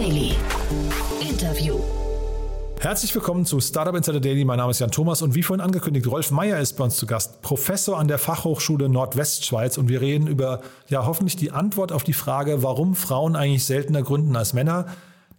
Daily. Interview. Herzlich willkommen zu Startup Insider Daily. Mein Name ist Jan Thomas und wie vorhin angekündigt, Rolf Meyer ist bei uns zu Gast, Professor an der Fachhochschule Nordwestschweiz und wir reden über ja hoffentlich die Antwort auf die Frage, warum Frauen eigentlich seltener gründen als Männer.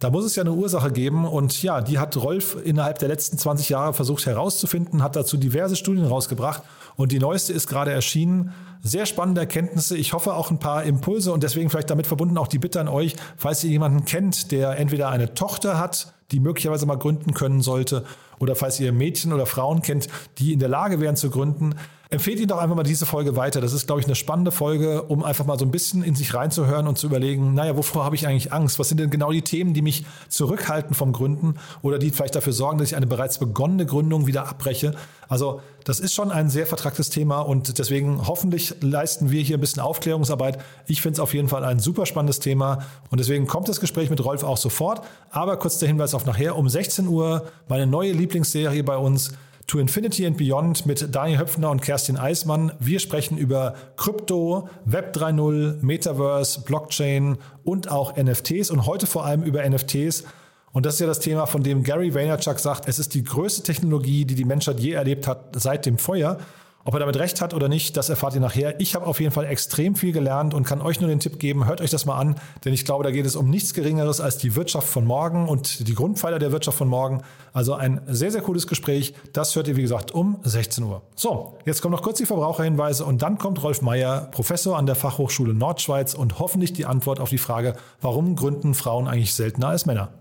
Da muss es ja eine Ursache geben und ja, die hat Rolf innerhalb der letzten 20 Jahre versucht herauszufinden, hat dazu diverse Studien rausgebracht und die neueste ist gerade erschienen. Sehr spannende Erkenntnisse. Ich hoffe auch ein paar Impulse und deswegen vielleicht damit verbunden auch die Bitte an euch, falls ihr jemanden kennt, der entweder eine Tochter hat, die möglicherweise mal gründen können sollte, oder falls ihr Mädchen oder Frauen kennt, die in der Lage wären zu gründen, empfehlt Ihnen doch einfach mal diese Folge weiter. Das ist, glaube ich, eine spannende Folge, um einfach mal so ein bisschen in sich reinzuhören und zu überlegen, naja, wovor habe ich eigentlich Angst? Was sind denn genau die Themen, die mich zurückhalten vom Gründen oder die vielleicht dafür sorgen, dass ich eine bereits begonnene Gründung wieder abbreche? Also das ist schon ein sehr vertragtes Thema und deswegen hoffentlich leisten wir hier ein bisschen Aufklärungsarbeit. Ich finde es auf jeden Fall ein super spannendes Thema und deswegen kommt das Gespräch mit Rolf auch sofort. Aber kurz der Hinweis auf nachher um 16 Uhr meine neue Lieblingsserie bei uns. To Infinity and Beyond mit Daniel Höpfner und Kerstin Eismann. Wir sprechen über Krypto, Web 3.0, Metaverse, Blockchain und auch NFTs und heute vor allem über NFTs. Und das ist ja das Thema, von dem Gary Vaynerchuk sagt, es ist die größte Technologie, die die Menschheit je erlebt hat seit dem Feuer. Ob er damit recht hat oder nicht, das erfahrt ihr nachher. Ich habe auf jeden Fall extrem viel gelernt und kann euch nur den Tipp geben, hört euch das mal an, denn ich glaube, da geht es um nichts Geringeres als die Wirtschaft von morgen und die Grundpfeiler der Wirtschaft von morgen. Also ein sehr, sehr cooles Gespräch. Das hört ihr, wie gesagt, um 16 Uhr. So, jetzt kommen noch kurz die Verbraucherhinweise und dann kommt Rolf Meyer, Professor an der Fachhochschule Nordschweiz und hoffentlich die Antwort auf die Frage, warum gründen Frauen eigentlich seltener als Männer?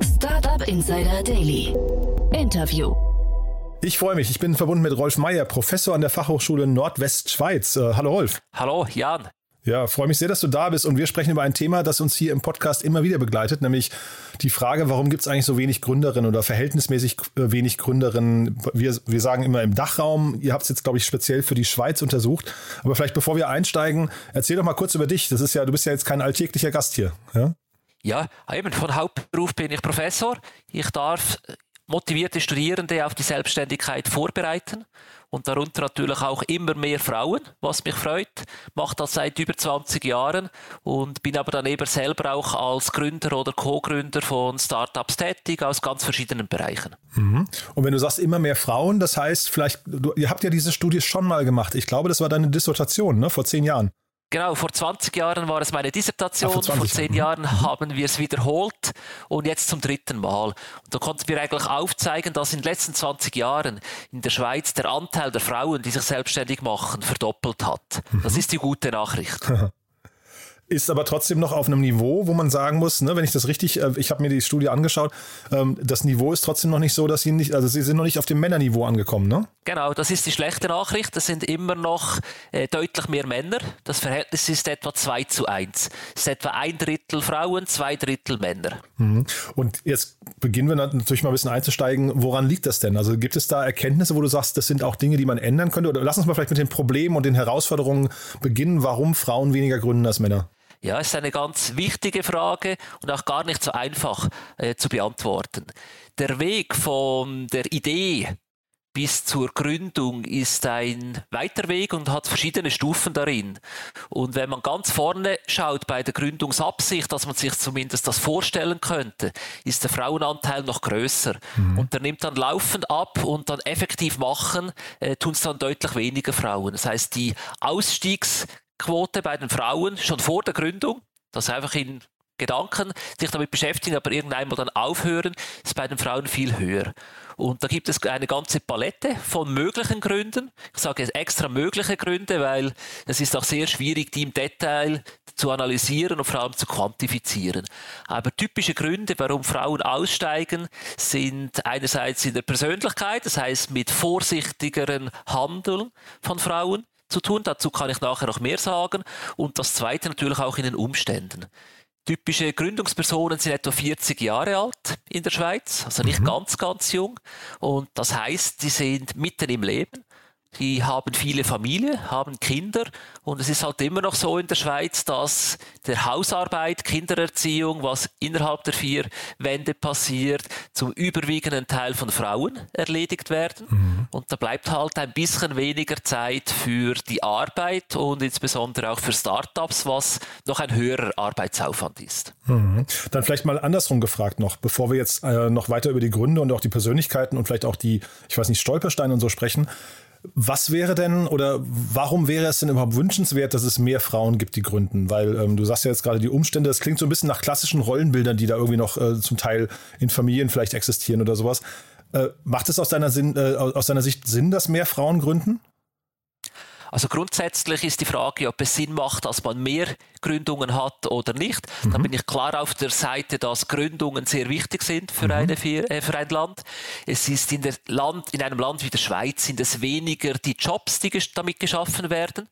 Startup Insider Daily. Interview. Ich freue mich. Ich bin verbunden mit Rolf Meyer, Professor an der Fachhochschule Nordwestschweiz. Äh, hallo Rolf. Hallo Jan. Ja, freue mich sehr, dass du da bist und wir sprechen über ein Thema, das uns hier im Podcast immer wieder begleitet, nämlich die Frage, warum gibt es eigentlich so wenig Gründerinnen oder verhältnismäßig äh, wenig Gründerinnen? Wir, wir sagen immer im Dachraum. Ihr habt es jetzt, glaube ich, speziell für die Schweiz untersucht. Aber vielleicht bevor wir einsteigen, erzähl doch mal kurz über dich. Das ist ja, du bist ja jetzt kein alltäglicher Gast hier. Ja? Ja, eben von Hauptberuf bin ich Professor. Ich darf motivierte Studierende auf die Selbstständigkeit vorbereiten und darunter natürlich auch immer mehr Frauen, was mich freut. Mache das seit über 20 Jahren und bin aber dann eben selber auch als Gründer oder Co-Gründer von Startups tätig aus ganz verschiedenen Bereichen. Mhm. Und wenn du sagst immer mehr Frauen, das heißt vielleicht, du, ihr habt ja diese Studie schon mal gemacht. Ich glaube, das war deine Dissertation, ne, vor zehn Jahren. Genau, vor 20 Jahren war es meine Dissertation, Ach, vor, vor, zehn Jahren mhm. haben wir es wiederholt und jetzt zum dritten Mal. Und da konnten wir eigentlich aufzeigen, dass in den letzten 20 Jahren in der Schweiz der Anteil der Frauen, die sich selbstständig machen, verdoppelt hat. Mhm. Das ist die gute Nachricht. ist aber trotzdem noch auf einem Niveau, wo man sagen muss, ne, wenn ich das richtig, äh, ich habe mir die Studie angeschaut, ähm, das Niveau ist trotzdem noch nicht so, dass sie nicht, also sie sind noch nicht auf dem Männerniveau angekommen, ne? Genau, das ist die schlechte Nachricht. Es sind immer noch äh, deutlich mehr Männer. Das Verhältnis ist etwa 2 zu 1. Es ist etwa ein Drittel Frauen, zwei Drittel Männer. Mhm. Und jetzt beginnen wir natürlich mal ein bisschen einzusteigen. Woran liegt das denn? Also gibt es da Erkenntnisse, wo du sagst, das sind auch Dinge, die man ändern könnte? Oder lass uns mal vielleicht mit den Problemen und den Herausforderungen beginnen, warum Frauen weniger gründen als Männer. Ja, ist eine ganz wichtige Frage und auch gar nicht so einfach äh, zu beantworten. Der Weg von der Idee bis zur Gründung ist ein weiter Weg und hat verschiedene Stufen darin. Und wenn man ganz vorne schaut bei der Gründungsabsicht, dass man sich zumindest das vorstellen könnte, ist der Frauenanteil noch größer. Mhm. Und der nimmt dann laufend ab und dann effektiv machen, äh, tun es dann deutlich weniger Frauen. Das heißt, die Ausstiegs Quote bei den Frauen schon vor der Gründung, das einfach in Gedanken sich damit beschäftigen, aber irgendwann mal dann aufhören, ist bei den Frauen viel höher. Und da gibt es eine ganze Palette von möglichen Gründen. Ich sage jetzt extra mögliche Gründe, weil es ist auch sehr schwierig, die im Detail zu analysieren und vor allem zu quantifizieren. Aber typische Gründe, warum Frauen aussteigen, sind einerseits in der Persönlichkeit, das heißt mit vorsichtigeren Handeln von Frauen zu tun. Dazu kann ich nachher noch mehr sagen. Und das Zweite natürlich auch in den Umständen. Typische Gründungspersonen sind etwa 40 Jahre alt in der Schweiz, also nicht mhm. ganz, ganz jung. Und das heißt, die sind mitten im Leben. Die haben viele Familie, haben Kinder und es ist halt immer noch so in der Schweiz, dass der Hausarbeit, Kindererziehung, was innerhalb der vier Wände passiert, zum überwiegenden Teil von Frauen erledigt werden. Mhm. Und da bleibt halt ein bisschen weniger Zeit für die Arbeit und insbesondere auch für Startups, was noch ein höherer Arbeitsaufwand ist. Mhm. Dann vielleicht mal andersrum gefragt noch, bevor wir jetzt äh, noch weiter über die Gründe und auch die Persönlichkeiten und vielleicht auch die, ich weiß nicht, Stolpersteine und so sprechen. Was wäre denn oder warum wäre es denn überhaupt wünschenswert, dass es mehr Frauen gibt, die gründen? Weil ähm, du sagst ja jetzt gerade die Umstände, das klingt so ein bisschen nach klassischen Rollenbildern, die da irgendwie noch äh, zum Teil in Familien vielleicht existieren oder sowas. Äh, macht es aus deiner, Sinn, äh, aus deiner Sicht Sinn, dass mehr Frauen gründen? Also grundsätzlich ist die Frage, ob es Sinn macht, dass man mehr Gründungen hat oder nicht. Mhm. Da bin ich klar auf der Seite, dass Gründungen sehr wichtig sind für, mhm. eine, äh, für ein Land. Es ist in, Land, in einem Land wie der Schweiz sind es weniger die Jobs, die damit geschaffen werden,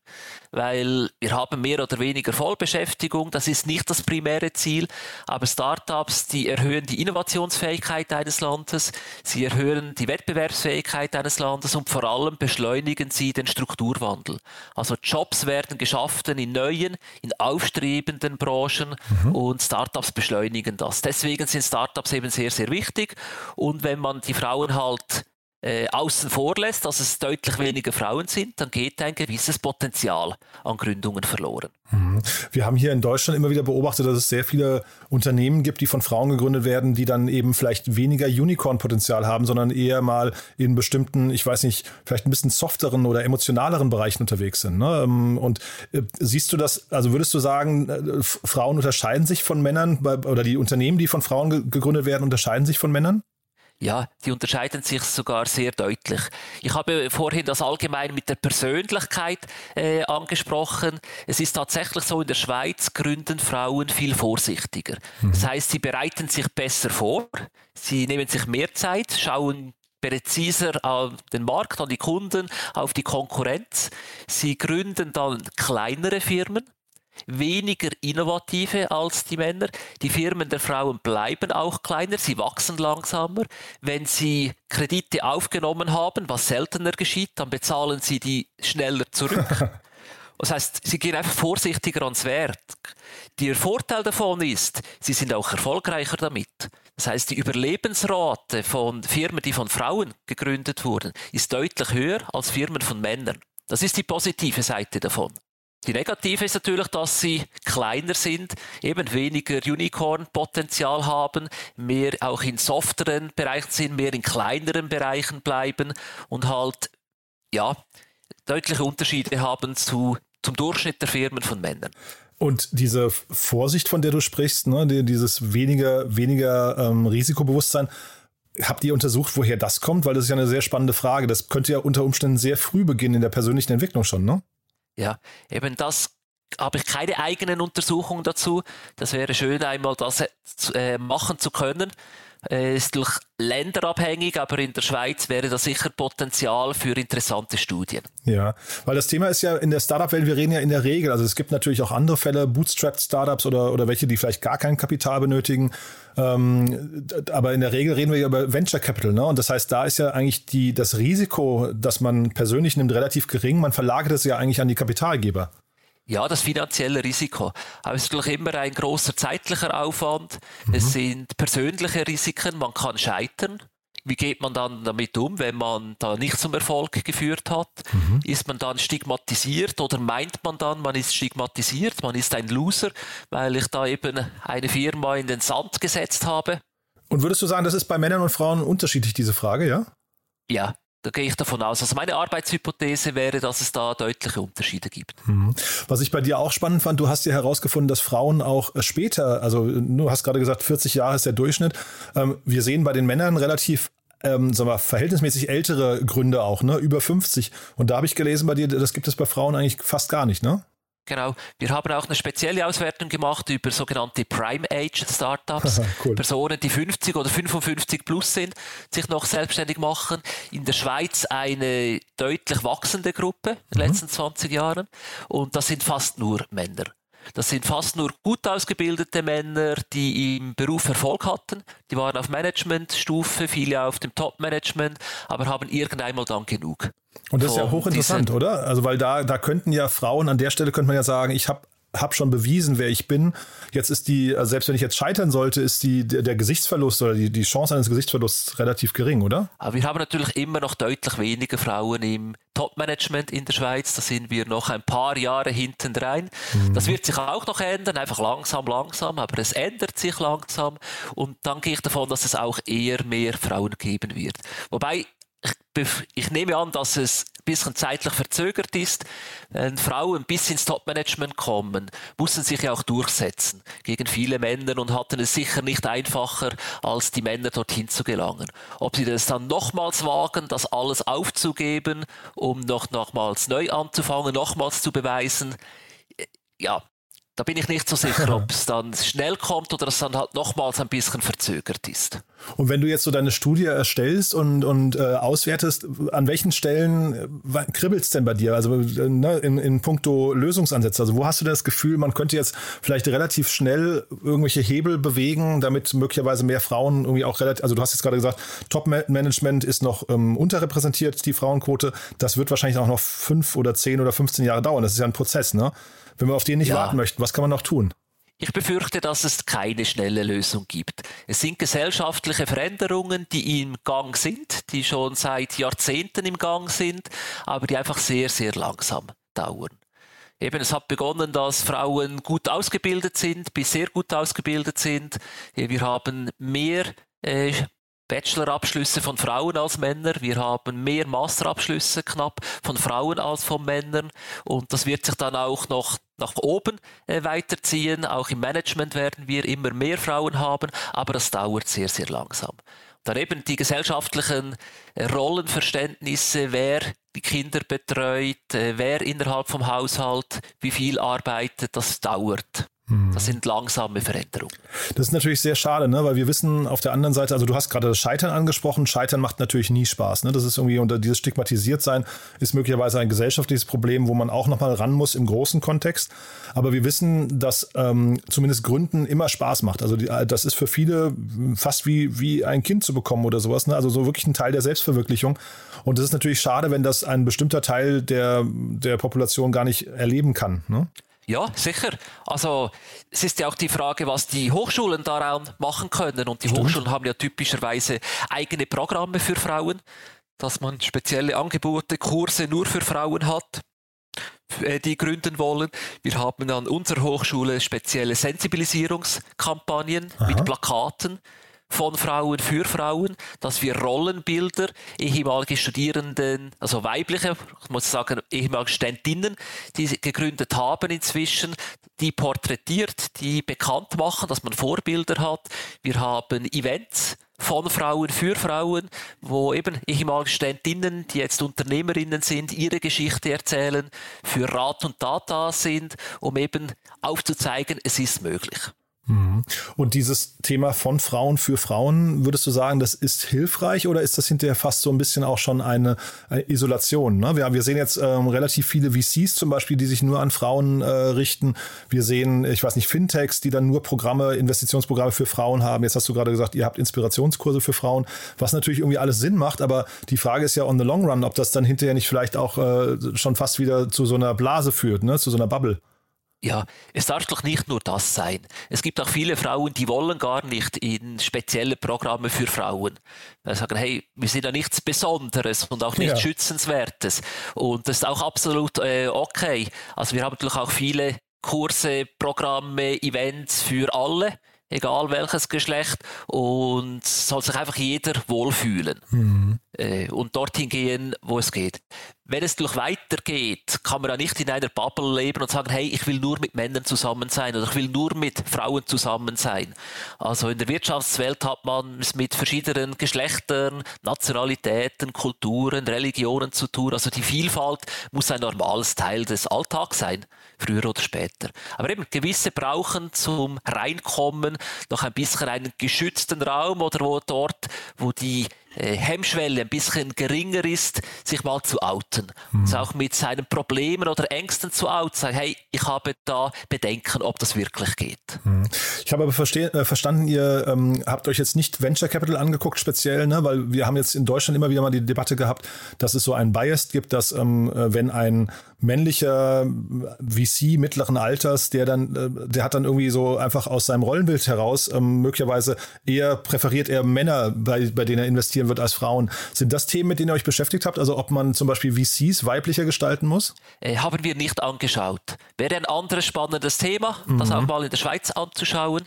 weil wir haben mehr oder weniger Vollbeschäftigung. Das ist nicht das primäre Ziel. Aber Startups, die erhöhen die Innovationsfähigkeit eines Landes, sie erhöhen die Wettbewerbsfähigkeit eines Landes und vor allem beschleunigen sie den Strukturwandel. Also Jobs werden geschaffen in neuen, in aufstrebenden Branchen mhm. und Startups beschleunigen das. Deswegen sind Startups eben sehr, sehr wichtig. Und wenn man die Frauen halt äh, außen vor lässt, dass es deutlich weniger Frauen sind, dann geht ein gewisses Potenzial an Gründungen verloren. Mhm. Wir haben hier in Deutschland immer wieder beobachtet, dass es sehr viele Unternehmen gibt, die von Frauen gegründet werden, die dann eben vielleicht weniger Unicorn-Potenzial haben, sondern eher mal in bestimmten, ich weiß nicht, vielleicht ein bisschen softeren oder emotionaleren Bereichen unterwegs sind. Ne? Ähm, und äh, siehst du das, also würdest du sagen, äh, Frauen unterscheiden sich von Männern oder die Unternehmen, die von Frauen gegründet werden, unterscheiden sich von Männern? Ja, die unterscheiden sich sogar sehr deutlich. Ich habe vorhin das allgemein mit der Persönlichkeit äh, angesprochen. Es ist tatsächlich so, in der Schweiz gründen Frauen viel vorsichtiger. Mhm. Das heißt, sie bereiten sich besser vor, sie nehmen sich mehr Zeit, schauen präziser an den Markt, an die Kunden, auf die Konkurrenz. Sie gründen dann kleinere Firmen, weniger innovative als die Männer. Die Firmen der Frauen bleiben auch kleiner, sie wachsen langsamer. Wenn sie Kredite aufgenommen haben, was seltener geschieht, dann bezahlen sie die schneller zurück. Das heißt, sie gehen einfach vorsichtiger ans Wert. Der Vorteil davon ist, sie sind auch erfolgreicher damit. Das heißt, die Überlebensrate von Firmen, die von Frauen gegründet wurden, ist deutlich höher als Firmen von Männern. Das ist die positive Seite davon. Die negative ist natürlich, dass sie kleiner sind, eben weniger Unicorn-Potenzial haben, mehr auch in softeren Bereichen sind, mehr in kleineren Bereichen bleiben und halt, ja, deutliche Unterschiede haben zu, zum Durchschnitt der Firmen von Männern. Und diese Vorsicht, von der du sprichst, ne, dieses weniger, weniger ähm, Risikobewusstsein, habt ihr untersucht, woher das kommt? Weil das ist ja eine sehr spannende Frage. Das könnte ja unter Umständen sehr früh beginnen in der persönlichen Entwicklung schon, ne? Ja, eben das habe ich keine eigenen Untersuchungen dazu. Das wäre schön, einmal das äh, machen zu können. Äh, ist durch länderabhängig, aber in der Schweiz wäre da sicher Potenzial für interessante Studien. Ja, weil das Thema ist ja in der Startup-Welt, wir reden ja in der Regel, also es gibt natürlich auch andere Fälle, Bootstrapped Startups oder, oder welche, die vielleicht gar kein Kapital benötigen. Ähm, aber in der Regel reden wir ja über Venture Capital, ne? Und das heißt, da ist ja eigentlich die, das Risiko, das man persönlich nimmt, relativ gering. Man verlagert es ja eigentlich an die Kapitalgeber. Ja, das finanzielle Risiko. Aber es ist natürlich immer ein großer zeitlicher Aufwand. Mhm. Es sind persönliche Risiken. Man kann scheitern. Wie geht man dann damit um, wenn man da nicht zum Erfolg geführt hat? Mhm. Ist man dann stigmatisiert oder meint man dann, man ist stigmatisiert, man ist ein Loser, weil ich da eben eine Firma in den Sand gesetzt habe? Und würdest du sagen, das ist bei Männern und Frauen unterschiedlich, diese Frage, ja? Ja, da gehe ich davon aus. Also meine Arbeitshypothese wäre, dass es da deutliche Unterschiede gibt. Mhm. Was ich bei dir auch spannend fand, du hast ja herausgefunden, dass Frauen auch äh, später, also du hast gerade gesagt, 40 Jahre ist der Durchschnitt. Ähm, wir sehen bei den Männern relativ ähm, sagen wir, verhältnismäßig ältere Gründe auch, ne? Über 50. Und da habe ich gelesen bei dir, das gibt es bei Frauen eigentlich fast gar nicht, ne? Genau. Wir haben auch eine spezielle Auswertung gemacht über sogenannte Prime Age Startups. cool. Personen, die 50 oder 55 plus sind, sich noch selbstständig machen. In der Schweiz eine deutlich wachsende Gruppe in den mhm. letzten 20 Jahren. Und das sind fast nur Männer. Das sind fast nur gut ausgebildete Männer, die im Beruf Erfolg hatten. Die waren auf Managementstufe, viele auf dem Top-Management, aber haben irgendeinmal dann genug. Und das ist ja hochinteressant, oder? Also weil da, da könnten ja Frauen, an der Stelle könnte man ja sagen, ich habe habe schon bewiesen, wer ich bin. Jetzt ist die, also selbst wenn ich jetzt scheitern sollte, ist die, der, der Gesichtsverlust oder die, die Chance eines Gesichtsverlusts relativ gering, oder? Aber wir haben natürlich immer noch deutlich weniger Frauen im Top-Management in der Schweiz. Da sind wir noch ein paar Jahre hinten rein. Mhm. Das wird sich auch noch ändern, einfach langsam, langsam, aber es ändert sich langsam. Und dann gehe ich davon, dass es auch eher mehr Frauen geben wird. Wobei ich nehme an, dass es ein bisschen zeitlich verzögert ist. Wenn Frauen bis ins Top-Management kommen, mussten sich ja auch durchsetzen gegen viele Männer und hatten es sicher nicht einfacher, als die Männer dorthin zu gelangen. Ob sie das dann nochmals wagen, das alles aufzugeben, um noch nochmals neu anzufangen, nochmals zu beweisen, ja, da bin ich nicht so sicher, ob es dann schnell kommt oder es dann halt nochmals ein bisschen verzögert ist. Und wenn du jetzt so deine Studie erstellst und, und äh, auswertest, an welchen Stellen äh, kribbelt es denn bei dir? Also äh, ne, in, in puncto Lösungsansätze. Also wo hast du das Gefühl, man könnte jetzt vielleicht relativ schnell irgendwelche Hebel bewegen, damit möglicherweise mehr Frauen irgendwie auch relativ, also du hast jetzt gerade gesagt, Top-Management ist noch ähm, unterrepräsentiert, die Frauenquote. Das wird wahrscheinlich auch noch fünf oder zehn oder 15 Jahre dauern. Das ist ja ein Prozess, ne? Wenn wir auf den nicht ja. warten möchten, was kann man noch tun? Ich befürchte, dass es keine schnelle Lösung gibt. Es sind gesellschaftliche Veränderungen, die im Gang sind, die schon seit Jahrzehnten im Gang sind, aber die einfach sehr, sehr langsam dauern. Eben, es hat begonnen, dass Frauen gut ausgebildet sind, bis sehr gut ausgebildet sind. Wir haben mehr äh, Bachelorabschlüsse von Frauen als Männer. Wir haben mehr Masterabschlüsse knapp von Frauen als von Männern. Und das wird sich dann auch noch nach oben äh, weiterziehen. Auch im Management werden wir immer mehr Frauen haben, aber das dauert sehr, sehr langsam. Dann eben die gesellschaftlichen äh, Rollenverständnisse, wer die Kinder betreut, äh, wer innerhalb vom Haushalt wie viel arbeitet, das dauert. Hm. Das sind langsame Veränderungen. Das ist natürlich sehr schade, ne? weil wir wissen auf der anderen Seite, also du hast gerade das Scheitern angesprochen. Scheitern macht natürlich nie Spaß. Ne? Das ist irgendwie unter dieses Stigmatisiertsein ist möglicherweise ein gesellschaftliches Problem, wo man auch nochmal ran muss im großen Kontext. Aber wir wissen, dass ähm, zumindest Gründen immer Spaß macht. Also die, das ist für viele fast wie, wie ein Kind zu bekommen oder sowas. Ne? Also so wirklich ein Teil der Selbstverwirklichung. Und das ist natürlich schade, wenn das ein bestimmter Teil der, der Population gar nicht erleben kann. Ne? Ja, sicher. Also es ist ja auch die Frage, was die Hochschulen daran machen können. Und die Stimmt. Hochschulen haben ja typischerweise eigene Programme für Frauen, dass man spezielle Angebote, Kurse nur für Frauen hat äh, die gründen wollen. Wir haben an unserer Hochschule spezielle Sensibilisierungskampagnen Aha. mit Plakaten, von Frauen für Frauen, dass wir Rollenbilder ehemalige Studierenden, also weibliche, ich muss sagen, ehemalige Studentinnen, die gegründet haben inzwischen, die porträtiert, die bekannt machen, dass man Vorbilder hat. Wir haben Events von Frauen für Frauen, wo eben ehemalige Studentinnen, die jetzt Unternehmerinnen sind, ihre Geschichte erzählen, für Rat und Tat da sind, um eben aufzuzeigen, es ist möglich. Und dieses Thema von Frauen für Frauen, würdest du sagen, das ist hilfreich oder ist das hinterher fast so ein bisschen auch schon eine, eine Isolation? Ne? Wir, wir, sehen jetzt ähm, relativ viele VCs zum Beispiel, die sich nur an Frauen äh, richten. Wir sehen, ich weiß nicht, Fintechs, die dann nur Programme, Investitionsprogramme für Frauen haben. Jetzt hast du gerade gesagt, ihr habt Inspirationskurse für Frauen, was natürlich irgendwie alles Sinn macht. Aber die Frage ist ja on the long run, ob das dann hinterher nicht vielleicht auch äh, schon fast wieder zu so einer Blase führt, ne? zu so einer Bubble. Ja, es darf doch nicht nur das sein. Es gibt auch viele Frauen, die wollen gar nicht in spezielle Programme für Frauen. Die sagen, hey, wir sind ja nichts Besonderes und auch nichts ja. Schützenswertes. Und das ist auch absolut äh, okay. Also wir haben natürlich auch viele Kurse, Programme, Events für alle egal welches Geschlecht, und soll sich einfach jeder wohlfühlen mhm. Äh, und dorthin gehen, wo es geht wenn es durch weitergeht, kann man ja nicht in einer Bubble leben und sagen, hey, ich will nur mit Männern zusammen sein oder ich will nur mit Frauen zusammen sein. Also in der Wirtschaftswelt hat man es mit verschiedenen Geschlechtern, Nationalitäten, Kulturen, Religionen zu tun. Also die Vielfalt muss ein normales Teil des Alltags sein, früher oder später. Aber eben gewisse brauchen zum Reinkommen noch ein bisschen einen geschützten Raum oder wo dort, wo die Hemmschwelle ein bisschen geringer ist, sich mal zu outen. Mhm. Also auch mit seinen Problemen oder Ängsten zu outen. Sagen, hey, ich habe da Bedenken, ob das wirklich geht. Mhm. Ich habe aber äh, verstanden, ihr ähm, habt euch jetzt nicht Venture Capital angeguckt speziell, ne? weil wir haben jetzt in Deutschland immer wieder mal die Debatte gehabt, dass es so ein Bias gibt, dass ähm, äh, wenn ein männlicher VC mittleren Alters, der dann, äh, der hat dann irgendwie so einfach aus seinem Rollenbild heraus ähm, möglicherweise eher präferiert er Männer, bei, bei denen er investieren wird als Frauen. Sind das Themen, mit denen ihr euch beschäftigt habt? Also ob man zum Beispiel VCs weiblicher gestalten muss? Äh, haben wir nicht angeschaut. Wäre ein anderes spannendes Thema, mhm. das auch mal in der Schweiz anzuschauen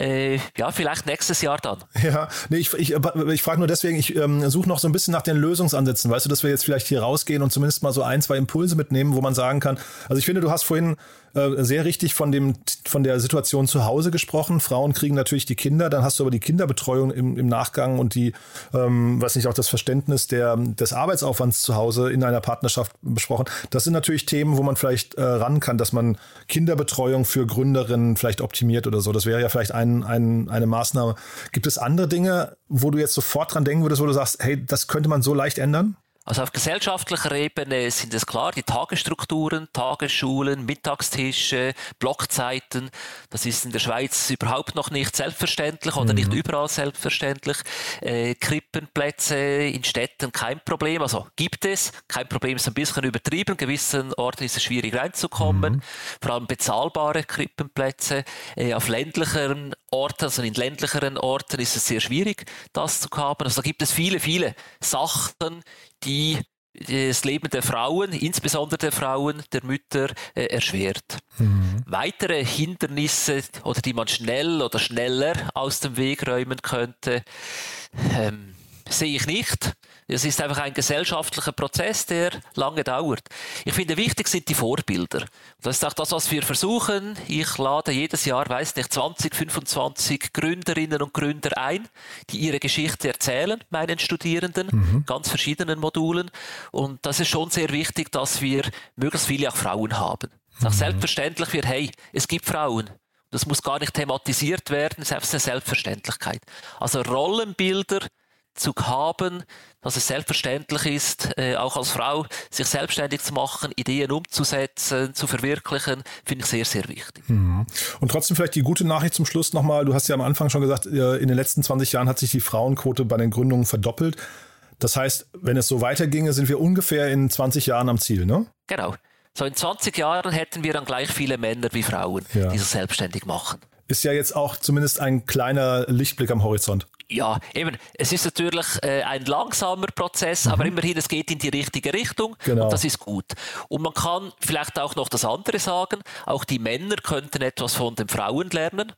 äh, ja, vielleicht nächstes Jahr dann. Ja, nee, ich, ich, ich frage nur deswegen, ich ähm, suche noch so ein bisschen nach den Lösungsansätzen. Weißt du, dass wir jetzt vielleicht hier rausgehen und zumindest mal so ein, zwei Impulse mitnehmen, wo man sagen kann, also ich finde, du hast vorhin äh, sehr richtig von, dem, von der Situation zu Hause gesprochen. Frauen kriegen natürlich die Kinder, dann hast du aber die Kinderbetreuung im, im Nachgang und die, ähm, weiß nicht, auch das Verständnis der, des Arbeitsaufwands zu Hause in einer Partnerschaft besprochen. Das sind natürlich Themen, wo man vielleicht äh, ran kann, dass man Kinderbetreuung für Gründerinnen vielleicht optimiert oder so. Das wäre ja vielleicht ein, ein, eine Maßnahme. Gibt es andere Dinge, wo du jetzt sofort dran denken würdest, wo du sagst, hey, das könnte man so leicht ändern? Also auf gesellschaftlicher Ebene sind es klar die Tagesstrukturen, Tagesschulen, Mittagstische, Blockzeiten. Das ist in der Schweiz überhaupt noch nicht selbstverständlich oder mhm. nicht überall selbstverständlich. Äh, Krippenplätze in Städten kein Problem. Also gibt es. Kein Problem ist ein bisschen übertrieben. In gewissen Orten ist es schwierig reinzukommen. Mhm. Vor allem bezahlbare Krippenplätze. Äh, auf ländlicheren Orten, also in ländlicheren Orten ist es sehr schwierig, das zu haben. Also da gibt es viele, viele Sachen, die das Leben der Frauen, insbesondere der Frauen, der Mütter, äh, erschwert. Mhm. Weitere Hindernisse oder die man schnell oder schneller aus dem Weg räumen könnte, ähm, sehe ich nicht. Es ist einfach ein gesellschaftlicher Prozess, der lange dauert. Ich finde, wichtig sind die Vorbilder. Das ist auch das, was wir versuchen. Ich lade jedes Jahr, weiß nicht, 20, 25 Gründerinnen und Gründer ein, die ihre Geschichte erzählen, meinen Studierenden, mhm. ganz verschiedenen Modulen. Und das ist schon sehr wichtig, dass wir möglichst viele auch Frauen haben. Auch mhm. selbstverständlich wird, hey, es gibt Frauen. Das muss gar nicht thematisiert werden, ist einfach eine Selbstverständlichkeit. Also Rollenbilder zu haben, dass es selbstverständlich ist, äh, auch als Frau sich selbstständig zu machen, Ideen umzusetzen, zu verwirklichen, finde ich sehr, sehr wichtig. Mhm. Und trotzdem vielleicht die gute Nachricht zum Schluss nochmal. Du hast ja am Anfang schon gesagt, äh, in den letzten 20 Jahren hat sich die Frauenquote bei den Gründungen verdoppelt. Das heißt, wenn es so weiterginge, sind wir ungefähr in 20 Jahren am Ziel, ne? Genau. So in 20 Jahren hätten wir dann gleich viele Männer wie Frauen, ja. die sich selbstständig machen. Ist ja jetzt auch zumindest ein kleiner Lichtblick am Horizont. Ja, eben, es ist natürlich äh, ein langsamer Prozess, mhm. aber immerhin, es geht in die richtige Richtung genau. und das ist gut. Und man kann vielleicht auch noch das andere sagen, auch die Männer könnten etwas von den Frauen lernen,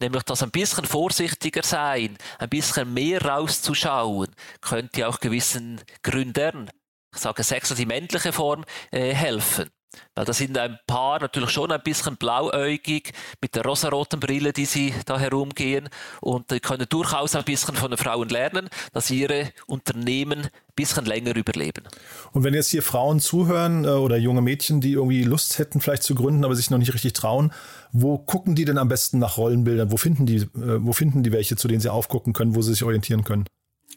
nämlich das ein bisschen vorsichtiger sein, ein bisschen mehr rauszuschauen, könnte auch gewissen Gründern, ich sage Sex, die männliche Form, äh, helfen. Weil da sind ein paar natürlich schon ein bisschen blauäugig mit der rosaroten Brille, die sie da herumgehen und die können durchaus ein bisschen von den Frauen lernen, dass ihre Unternehmen ein bisschen länger überleben. Und wenn jetzt hier Frauen zuhören äh, oder junge Mädchen, die irgendwie Lust hätten vielleicht zu gründen, aber sich noch nicht richtig trauen, wo gucken die denn am besten nach Rollenbildern? Wo finden die, äh, wo finden die welche, zu denen sie aufgucken können, wo sie sich orientieren können?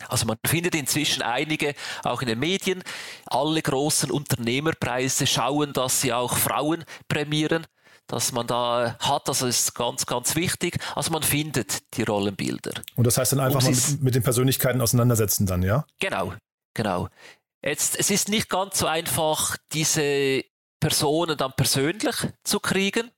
Also man findet inzwischen einige, auch in den Medien. Alle großen Unternehmerpreise schauen, dass sie auch Frauen prämieren dass man da hat, also ist ganz, ganz wichtig. Also man findet die Rollenbilder. Und das heißt dann einfach mal mit, mit, den Persönlichkeiten auseinandersetzen dann, ja? Genau, genau. Jetzt, es ist nicht ganz so einfach, diese Personen dann persönlich zu kriegen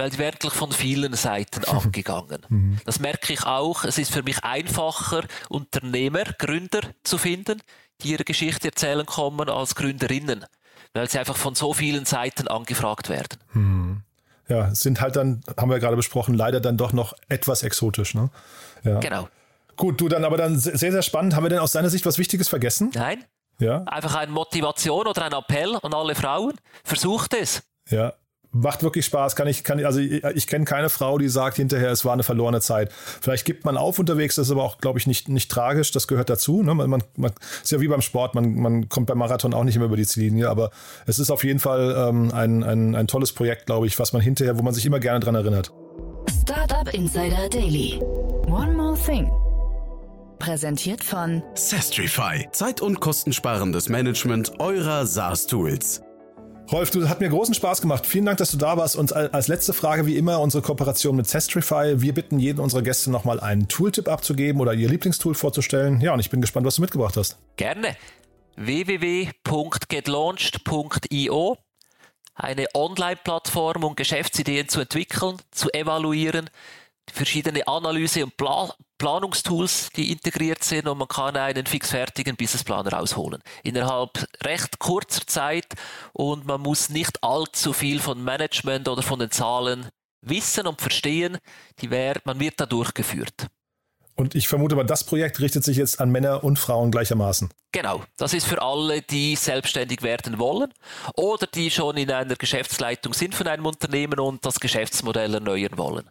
weil die wirklich von vielen Seiten angegangen. Mhm. Das merke ich auch. Es ist für mich einfacher, Unternehmer, Gründer zu finden, die ihre Geschichte erzählen kommen, als Gründerinnen, weil sie einfach von so vielen Seiten angefragt werden. Mhm. Ja, sind halt dann, haben wir gerade besprochen, leider dann doch noch etwas exotisch. Ne? Ja. Genau. Gut, du dann aber dann sehr, sehr spannend. Haben wir denn aus deiner Sicht was Wichtiges vergessen? Nein. Ja. Einfach eine Motivation oder ein Appell an alle Frauen. Versucht es. Ja, macht wirklich Spaß. Kann ich, kann, also ich, ich kenne keine Frau, die sagt hinterher, es war eine verlorene Zeit. Vielleicht gibt man auf unterwegs, das ist aber auch, glaube ich, nicht, nicht tragisch. Das gehört dazu. Ne? Man, man, man ist ja wie beim Sport, man, man kommt beim Marathon auch nicht immer über die Ziellinie, aber es ist auf jeden Fall ähm, ein, ein, ein tolles Projekt, glaube ich, was man hinterher, wo man sich immer gerne dran erinnert. Startup Insider Daily. One more thing präsentiert von Sestrify. Zeit- und kostensparendes Management eurer SaaS-Tools. Rolf, du hat mir großen Spaß gemacht. Vielen Dank, dass du da warst. Und als letzte Frage wie immer unsere Kooperation mit Zestrify. Wir bitten jeden unserer Gäste nochmal einen Tooltip abzugeben oder ihr Lieblingstool vorzustellen. Ja, und ich bin gespannt, was du mitgebracht hast. Gerne. www.getlaunched.io eine Online-Plattform, um Geschäftsideen zu entwickeln, zu evaluieren, verschiedene Analyse- und Pla Planungstools, die integriert sind und man kann einen fixfertigen Businessplan rausholen. Innerhalb recht kurzer Zeit und man muss nicht allzu viel von Management oder von den Zahlen wissen und verstehen. Die wär, man wird da durchgeführt. Und ich vermute mal, das Projekt richtet sich jetzt an Männer und Frauen gleichermaßen. Genau, das ist für alle, die selbstständig werden wollen oder die schon in einer Geschäftsleitung sind von einem Unternehmen und das Geschäftsmodell erneuern wollen.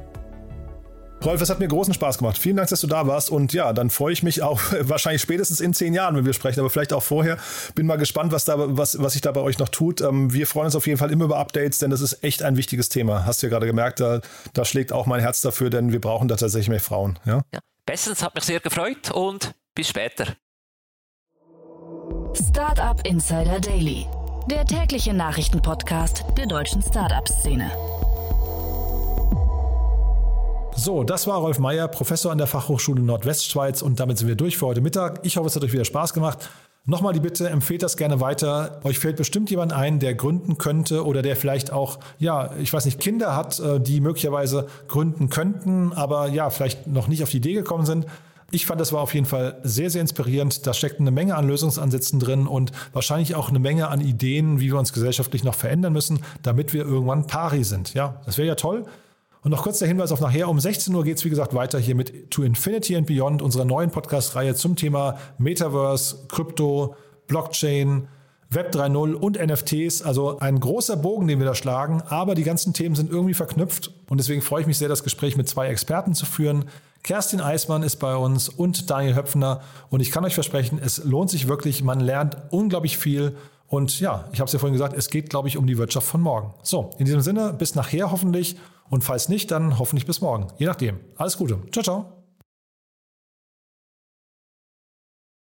Rolf, es hat mir großen Spaß gemacht. Vielen Dank, dass du da warst. Und ja, dann freue ich mich auch wahrscheinlich spätestens in zehn Jahren, wenn wir sprechen, aber vielleicht auch vorher. Bin mal gespannt, was, da, was, was sich da bei euch noch tut. Ähm, wir freuen uns auf jeden Fall immer über Updates, denn das ist echt ein wichtiges Thema. Hast du ja gerade gemerkt, da, da schlägt auch mein Herz dafür, denn wir brauchen da tatsächlich mehr Frauen. Ja? ja. Bestens, hat mich sehr gefreut und bis später. Startup Insider Daily, der tägliche Nachrichtenpodcast der deutschen Startup-Szene. So, das war Rolf Meyer, Professor an der Fachhochschule Nordwestschweiz und damit sind wir durch für heute Mittag. Ich hoffe, es hat euch wieder Spaß gemacht. Nochmal die Bitte, empfehlt das gerne weiter. Euch fällt bestimmt jemand ein, der gründen könnte oder der vielleicht auch, ja, ich weiß nicht, Kinder hat, äh, die möglicherweise gründen könnten, aber ja, vielleicht noch nicht auf die Idee gekommen sind. Ich fand, das war auf jeden Fall sehr, sehr inspirierend. Da steckt eine Menge an Lösungsansätzen drin und wahrscheinlich auch eine Menge an Ideen, wie wir uns gesellschaftlich noch verändern müssen, damit wir irgendwann pari sind. Ja, das wäre ja toll. Und noch kurz der Hinweis auf nachher. Um 16 Uhr geht es, wie gesagt, weiter hier mit To Infinity and Beyond, unserer neuen Podcast-Reihe zum Thema Metaverse, Krypto, Blockchain, Web 3.0 und NFTs. Also ein großer Bogen, den wir da schlagen. Aber die ganzen Themen sind irgendwie verknüpft. Und deswegen freue ich mich sehr, das Gespräch mit zwei Experten zu führen. Kerstin Eismann ist bei uns und Daniel Höpfner. Und ich kann euch versprechen, es lohnt sich wirklich. Man lernt unglaublich viel. Und ja, ich habe es ja vorhin gesagt, es geht, glaube ich, um die Wirtschaft von morgen. So, in diesem Sinne, bis nachher hoffentlich. Und falls nicht, dann hoffentlich bis morgen. Je nachdem. Alles Gute. Ciao, ciao.